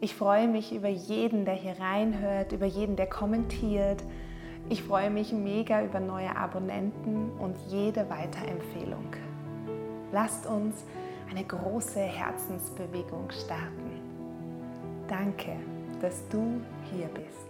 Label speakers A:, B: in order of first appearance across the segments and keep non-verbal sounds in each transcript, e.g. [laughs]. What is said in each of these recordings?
A: Ich freue mich über jeden, der hier reinhört, über jeden, der kommentiert. Ich freue mich mega über neue Abonnenten und jede Weiterempfehlung. Lasst uns eine große Herzensbewegung starten. Danke, dass du hier bist.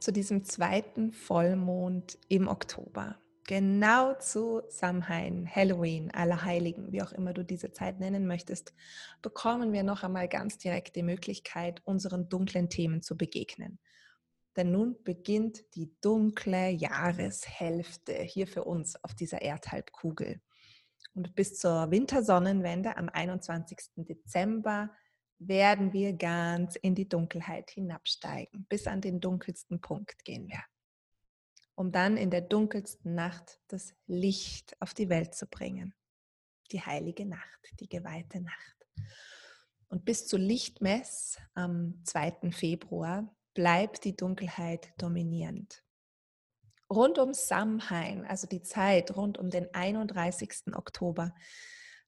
B: Zu diesem zweiten Vollmond im Oktober genau zu Samhain, Halloween, Allerheiligen, wie auch immer du diese Zeit nennen möchtest, bekommen wir noch einmal ganz direkt die Möglichkeit, unseren dunklen Themen zu begegnen. Denn nun beginnt die dunkle Jahreshälfte hier für uns auf dieser Erdhalbkugel. Und bis zur Wintersonnenwende am 21. Dezember werden wir ganz in die Dunkelheit hinabsteigen. Bis an den dunkelsten Punkt gehen wir um dann in der dunkelsten Nacht das Licht auf die Welt zu bringen. Die heilige Nacht, die geweihte Nacht. Und bis zu Lichtmess am 2. Februar bleibt die Dunkelheit dominierend. Rund um Samhain, also die Zeit rund um den 31. Oktober,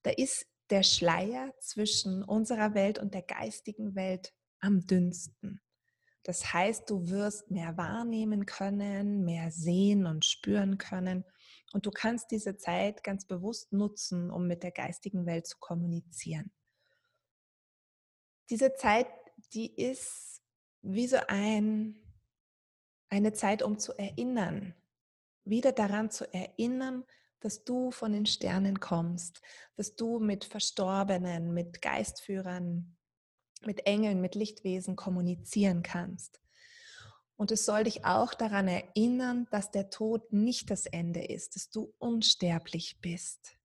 B: da ist der Schleier zwischen unserer Welt und der geistigen Welt am dünnsten. Das heißt, du wirst mehr wahrnehmen können, mehr sehen und spüren können. Und du kannst diese Zeit ganz bewusst nutzen, um mit der geistigen Welt zu kommunizieren. Diese Zeit, die ist wie so ein, eine Zeit, um zu erinnern, wieder daran zu erinnern, dass du von den Sternen kommst, dass du mit Verstorbenen, mit Geistführern, mit Engeln, mit Lichtwesen kommunizieren kannst. Und es soll dich auch daran erinnern, dass der Tod nicht das Ende ist, dass du unsterblich bist.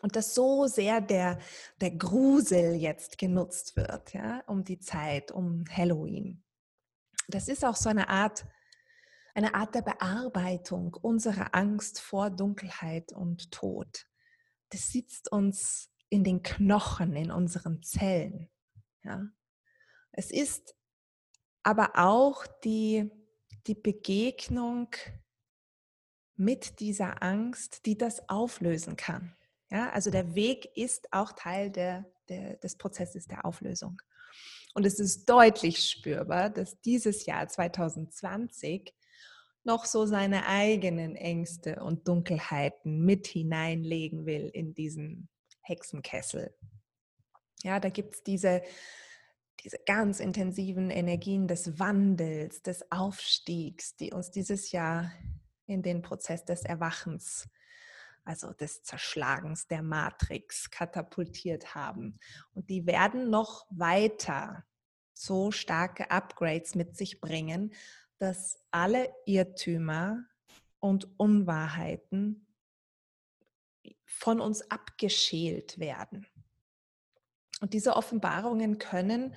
B: Und dass so sehr der, der Grusel jetzt genutzt wird, ja, um die Zeit, um Halloween. Das ist auch so eine Art, eine Art der Bearbeitung unserer Angst vor Dunkelheit und Tod. Das sitzt uns in den Knochen, in unseren Zellen. Ja. Es ist aber auch die, die Begegnung mit dieser Angst, die das auflösen kann. Ja, also der Weg ist auch Teil der, der, des Prozesses der Auflösung. Und es ist deutlich spürbar, dass dieses Jahr 2020 noch so seine eigenen Ängste und Dunkelheiten mit hineinlegen will in diesen Hexenkessel. Ja, da gibt es diese, diese ganz intensiven Energien des Wandels, des Aufstiegs, die uns dieses Jahr in den Prozess des Erwachens, also des Zerschlagens der Matrix katapultiert haben. Und die werden noch weiter so starke Upgrades mit sich bringen, dass alle Irrtümer und Unwahrheiten von uns abgeschält werden. Und diese Offenbarungen können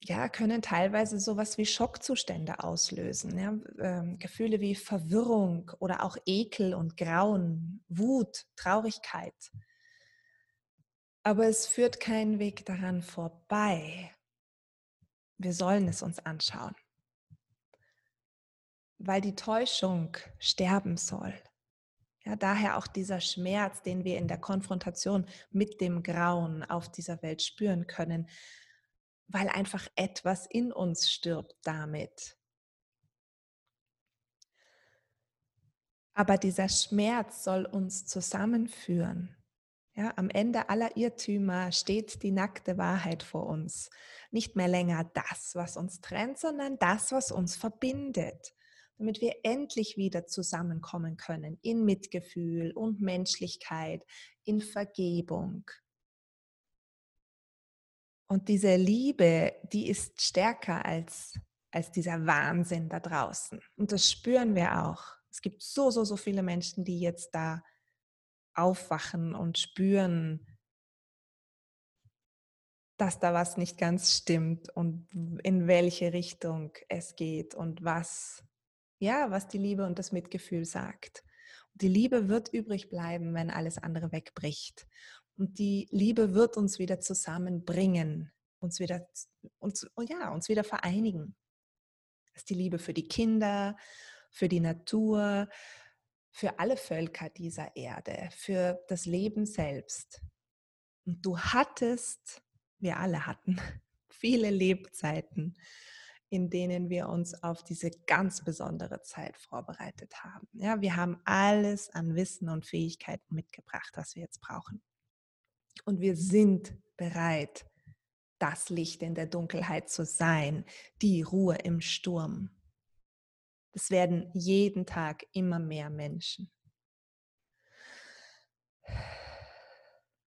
B: ja, können teilweise sowas wie Schockzustände auslösen. Ja? Ähm, Gefühle wie Verwirrung oder auch Ekel und Grauen, Wut, Traurigkeit. Aber es führt keinen Weg daran vorbei. Wir sollen es uns anschauen, weil die Täuschung sterben soll. Ja, daher auch dieser Schmerz, den wir in der Konfrontation mit dem Grauen auf dieser Welt spüren können, weil einfach etwas in uns stirbt damit. Aber dieser Schmerz soll uns zusammenführen. Ja, am Ende aller Irrtümer steht die nackte Wahrheit vor uns. Nicht mehr länger das, was uns trennt, sondern das, was uns verbindet damit wir endlich wieder zusammenkommen können in Mitgefühl und Menschlichkeit, in Vergebung. Und diese Liebe, die ist stärker als, als dieser Wahnsinn da draußen. Und das spüren wir auch. Es gibt so, so, so viele Menschen, die jetzt da aufwachen und spüren, dass da was nicht ganz stimmt und in welche Richtung es geht und was, ja, was die Liebe und das Mitgefühl sagt. Die Liebe wird übrig bleiben, wenn alles andere wegbricht. Und die Liebe wird uns wieder zusammenbringen, uns wieder, uns, oh ja, uns wieder vereinigen. Das ist die Liebe für die Kinder, für die Natur, für alle Völker dieser Erde, für das Leben selbst. Und du hattest, wir alle hatten, [laughs] viele Lebzeiten, in denen wir uns auf diese ganz besondere Zeit vorbereitet haben. Ja, wir haben alles an Wissen und Fähigkeiten mitgebracht, was wir jetzt brauchen. Und wir sind bereit, das Licht in der Dunkelheit zu sein, die Ruhe im Sturm. Es werden jeden Tag immer mehr Menschen.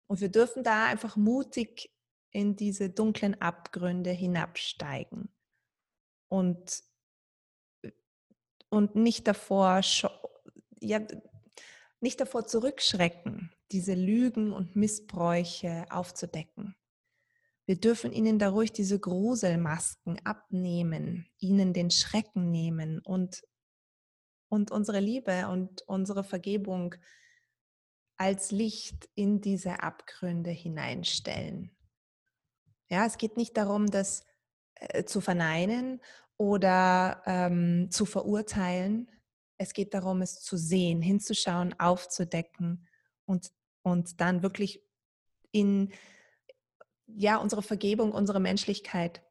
B: Und wir dürfen da einfach mutig in diese dunklen Abgründe hinabsteigen und, und nicht davor, ja, nicht davor zurückschrecken, diese Lügen und Missbräuche aufzudecken. Wir dürfen ihnen da ruhig diese Gruselmasken abnehmen, ihnen den Schrecken nehmen und, und unsere Liebe und unsere Vergebung als Licht in diese Abgründe hineinstellen. Ja, es geht nicht darum, das äh, zu verneinen oder ähm, zu verurteilen. Es geht darum, es zu sehen, hinzuschauen, aufzudecken und, und dann wirklich in ja, unsere Vergebung, unsere Menschlichkeit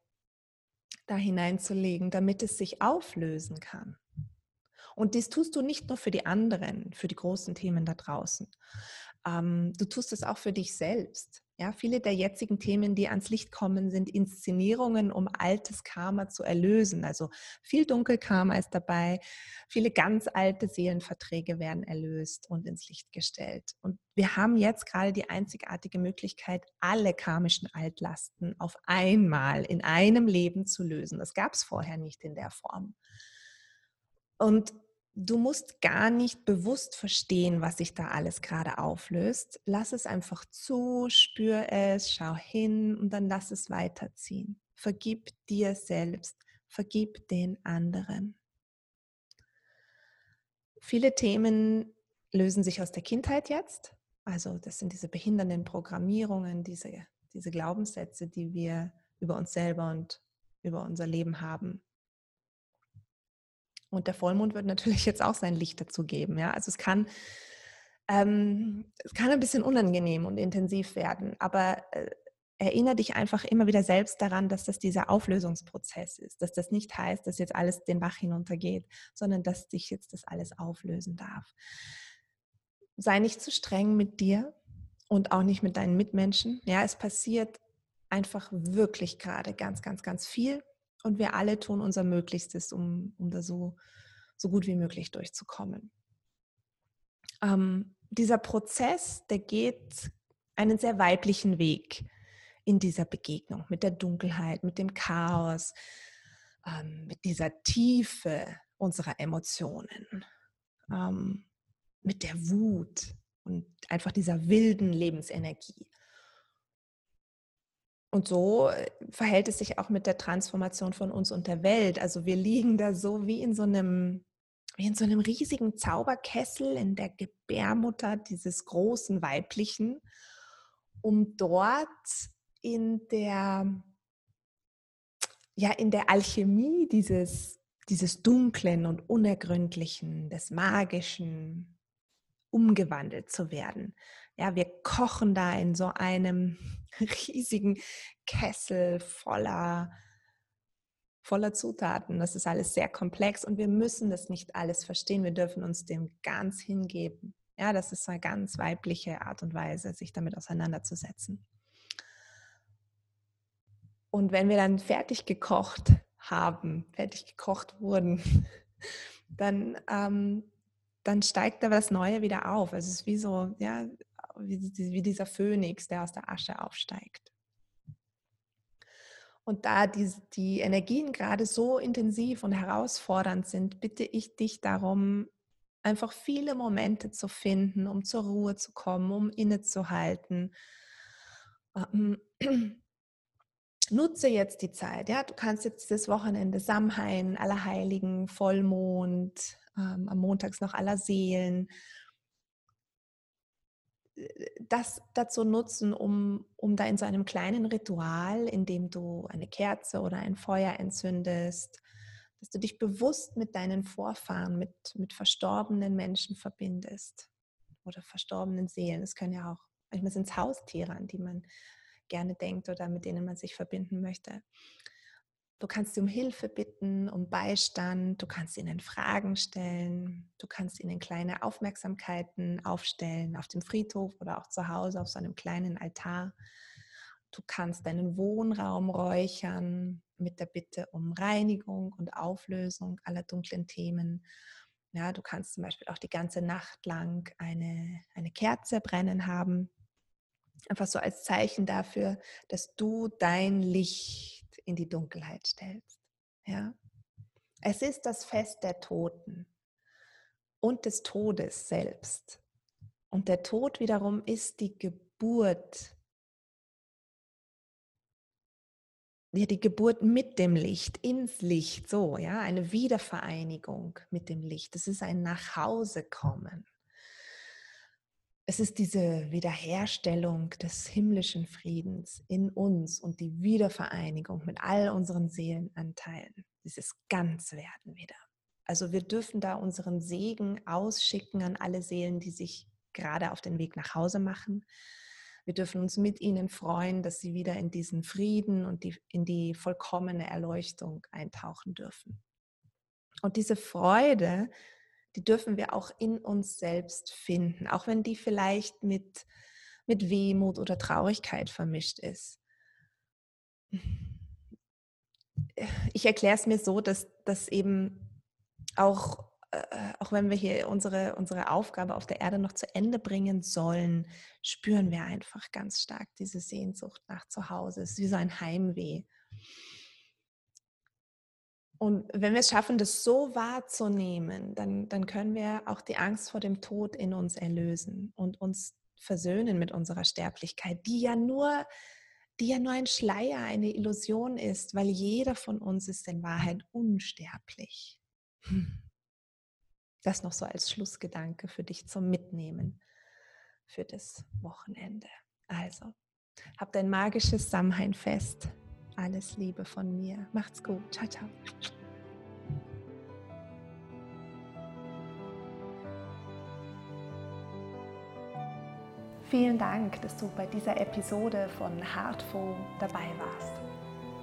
B: da hineinzulegen, damit es sich auflösen kann. Und dies tust du nicht nur für die anderen, für die großen Themen da draußen. Ähm, du tust es auch für dich selbst. Ja, viele der jetzigen Themen, die ans Licht kommen, sind Inszenierungen, um altes Karma zu erlösen. Also viel Dunkelkarma ist dabei, viele ganz alte Seelenverträge werden erlöst und ins Licht gestellt. Und wir haben jetzt gerade die einzigartige Möglichkeit, alle karmischen Altlasten auf einmal in einem Leben zu lösen. Das gab es vorher nicht in der Form. Und du musst gar nicht bewusst verstehen, was sich da alles gerade auflöst. Lass es einfach zu, spür es, schau hin und dann lass es weiterziehen. Vergib dir selbst, vergib den anderen. Viele Themen lösen sich aus der Kindheit jetzt. Also das sind diese behindernden Programmierungen, diese, diese Glaubenssätze, die wir über uns selber und über unser Leben haben. Und der Vollmond wird natürlich jetzt auch sein Licht dazu geben. Ja? Also es kann, ähm, es kann ein bisschen unangenehm und intensiv werden, aber äh, erinnere dich einfach immer wieder selbst daran, dass das dieser Auflösungsprozess ist, dass das nicht heißt, dass jetzt alles den Bach hinuntergeht, sondern dass dich jetzt das alles auflösen darf. Sei nicht zu streng mit dir und auch nicht mit deinen Mitmenschen. Ja, es passiert einfach wirklich gerade ganz, ganz, ganz viel und wir alle tun unser Möglichstes, um, um da so, so gut wie möglich durchzukommen. Ähm, dieser Prozess, der geht einen sehr weiblichen Weg in dieser Begegnung mit der Dunkelheit, mit dem Chaos, ähm, mit dieser Tiefe unserer Emotionen, ähm, mit der Wut und einfach dieser wilden Lebensenergie. Und so äh, verhält es sich auch mit der Transformation von uns und der Welt. Also wir liegen da so wie in so einem, wie in so einem riesigen Zauberkessel in der Gebärmutter dieses großen Weiblichen, um dort in der, ja, in der Alchemie dieses, dieses Dunklen und Unergründlichen, des Magischen umgewandelt zu werden. Ja, wir kochen da in so einem [laughs] riesigen Kessel voller, voller Zutaten. Das ist alles sehr komplex und wir müssen das nicht alles verstehen. Wir dürfen uns dem ganz hingeben. Ja, das ist eine ganz weibliche Art und Weise, sich damit auseinanderzusetzen. Und wenn wir dann fertig gekocht haben, fertig gekocht wurden, [laughs] dann, ähm, dann steigt da das Neue wieder auf. Also es ist wie so, ja, wie, wie dieser Phönix, der aus der Asche aufsteigt. Und da die, die Energien gerade so intensiv und herausfordernd sind, bitte ich dich darum, einfach viele Momente zu finden, um zur Ruhe zu kommen, um innezuhalten, ähm, [clears throat] nutze jetzt die Zeit. Ja, du kannst jetzt das Wochenende Samhain, Allerheiligen, Vollmond, ähm, am Montags noch aller Seelen. Das dazu nutzen, um, um da in so einem kleinen Ritual, in dem du eine Kerze oder ein Feuer entzündest, dass du dich bewusst mit deinen Vorfahren, mit, mit verstorbenen Menschen verbindest oder verstorbenen Seelen. Es können ja auch, manchmal sind es Haustiere, an die man gerne denkt oder mit denen man sich verbinden möchte. Du kannst sie um Hilfe bitten, um Beistand, du kannst ihnen Fragen stellen, du kannst ihnen kleine Aufmerksamkeiten aufstellen auf dem Friedhof oder auch zu Hause auf so einem kleinen Altar. Du kannst deinen Wohnraum räuchern mit der Bitte um Reinigung und Auflösung aller dunklen Themen. Ja, du kannst zum Beispiel auch die ganze Nacht lang eine, eine Kerze brennen haben, einfach so als Zeichen dafür, dass du dein Licht in die Dunkelheit stellst. Ja? Es ist das Fest der Toten und des Todes selbst. Und der Tod wiederum ist die Geburt ja, die Geburt mit dem Licht, ins Licht, so, ja, eine Wiedervereinigung mit dem Licht. Es ist ein Nachhausekommen. Es ist diese Wiederherstellung des himmlischen Friedens in uns und die Wiedervereinigung mit all unseren Seelenanteilen. Dieses Ganzwerden wieder. Also wir dürfen da unseren Segen ausschicken an alle Seelen, die sich gerade auf den Weg nach Hause machen wir dürfen uns mit ihnen freuen, dass sie wieder in diesen Frieden und die, in die vollkommene Erleuchtung eintauchen dürfen. Und diese Freude, die dürfen wir auch in uns selbst finden, auch wenn die vielleicht mit, mit Wehmut oder Traurigkeit vermischt ist. Ich erkläre es mir so, dass, dass eben auch äh, auch wenn wir hier unsere, unsere Aufgabe auf der Erde noch zu Ende bringen sollen, spüren wir einfach ganz stark diese Sehnsucht nach Zuhause. Es ist wie so ein Heimweh. Und wenn wir es schaffen, das so wahrzunehmen, dann, dann können wir auch die Angst vor dem Tod in uns erlösen und uns versöhnen mit unserer Sterblichkeit, die ja nur, die ja nur ein Schleier, eine Illusion ist, weil jeder von uns ist in Wahrheit unsterblich. Hm. Das noch so als Schlussgedanke für dich zum Mitnehmen für das Wochenende. Also, habt ein magisches Samhain-Fest. Alles Liebe von mir. Macht's gut. Ciao, ciao.
A: Vielen Dank, dass du bei dieser Episode von Heartful dabei warst.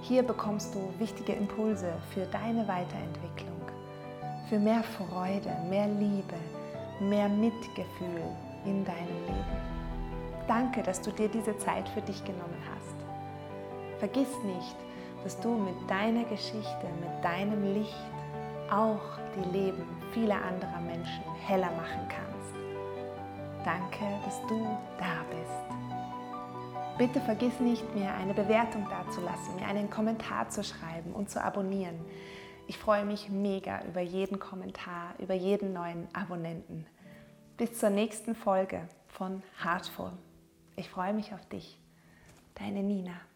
A: Hier bekommst du wichtige Impulse für deine Weiterentwicklung für mehr Freude, mehr Liebe, mehr Mitgefühl in deinem Leben. Danke, dass du dir diese Zeit für dich genommen hast. Vergiss nicht, dass du mit deiner Geschichte, mit deinem Licht auch die Leben vieler anderer Menschen heller machen kannst. Danke, dass du da bist. Bitte vergiss nicht, mir eine Bewertung dazulassen, mir einen Kommentar zu schreiben und zu abonnieren. Ich freue mich mega über jeden Kommentar, über jeden neuen Abonnenten. Bis zur nächsten Folge von Heartful. Ich freue mich auf dich. Deine Nina.